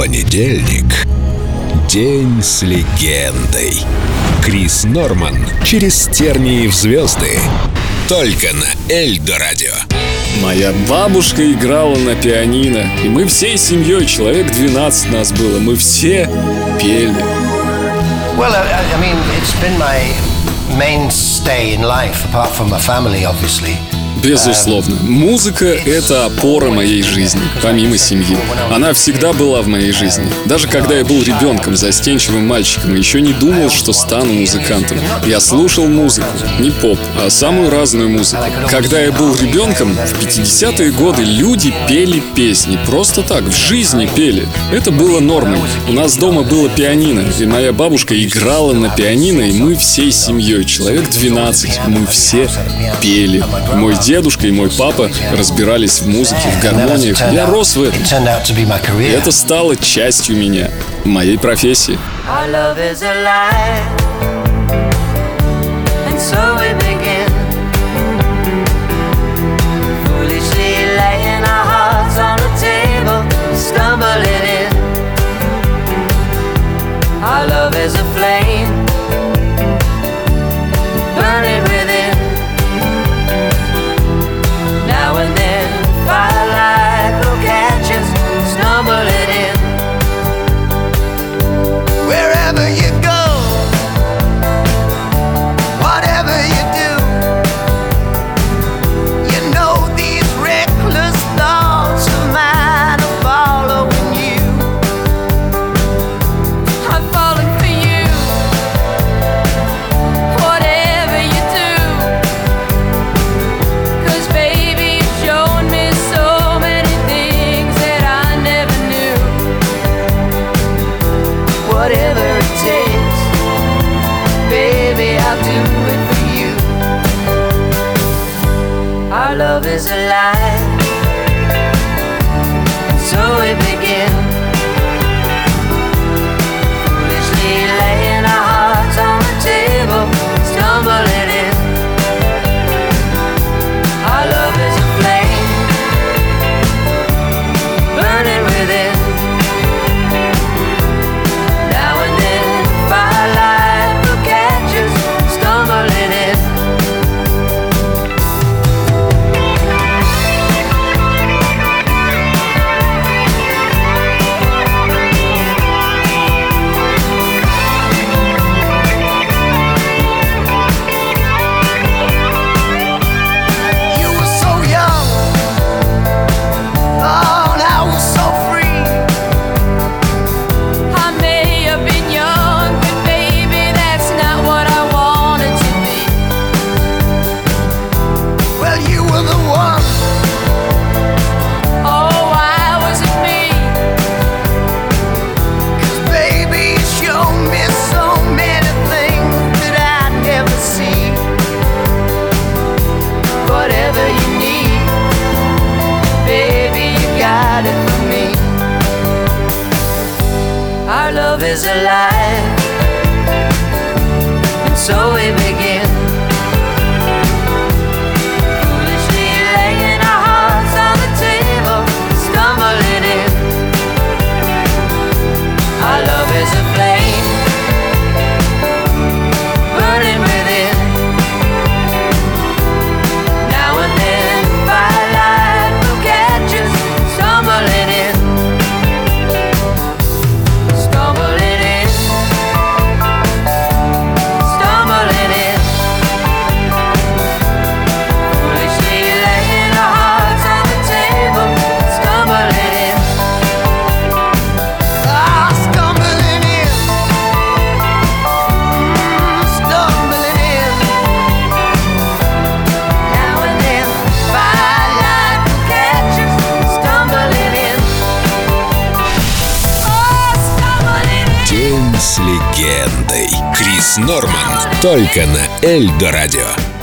Понедельник. День с легендой. Крис Норман через тернии в звезды. Только на Эльдо радио. Моя бабушка играла на пианино, и мы всей семьей, человек 12 нас было, мы все пели. Well, I, I mean, it's been my mainstay in life, apart from my family, obviously. Безусловно, музыка — это опора моей жизни, помимо семьи. Она всегда была в моей жизни. Даже когда я был ребенком, застенчивым мальчиком, еще не думал, что стану музыкантом. Я слушал музыку, не поп, а самую разную музыку. Когда я был ребенком, в 50-е годы люди пели песни, просто так, в жизни пели. Это было нормой. У нас дома было пианино, и моя бабушка играла на пианино, и мы всей семьей, человек 12, мы все пели. Мой дедушка и мой папа разбирались в музыке, в гармониях. Я рос в этом. И это стало частью меня, моей профессии. Our Our love is alive. Our love is alive, and so we begin. С легендой. Крис Норман. Только на Эльдо радио.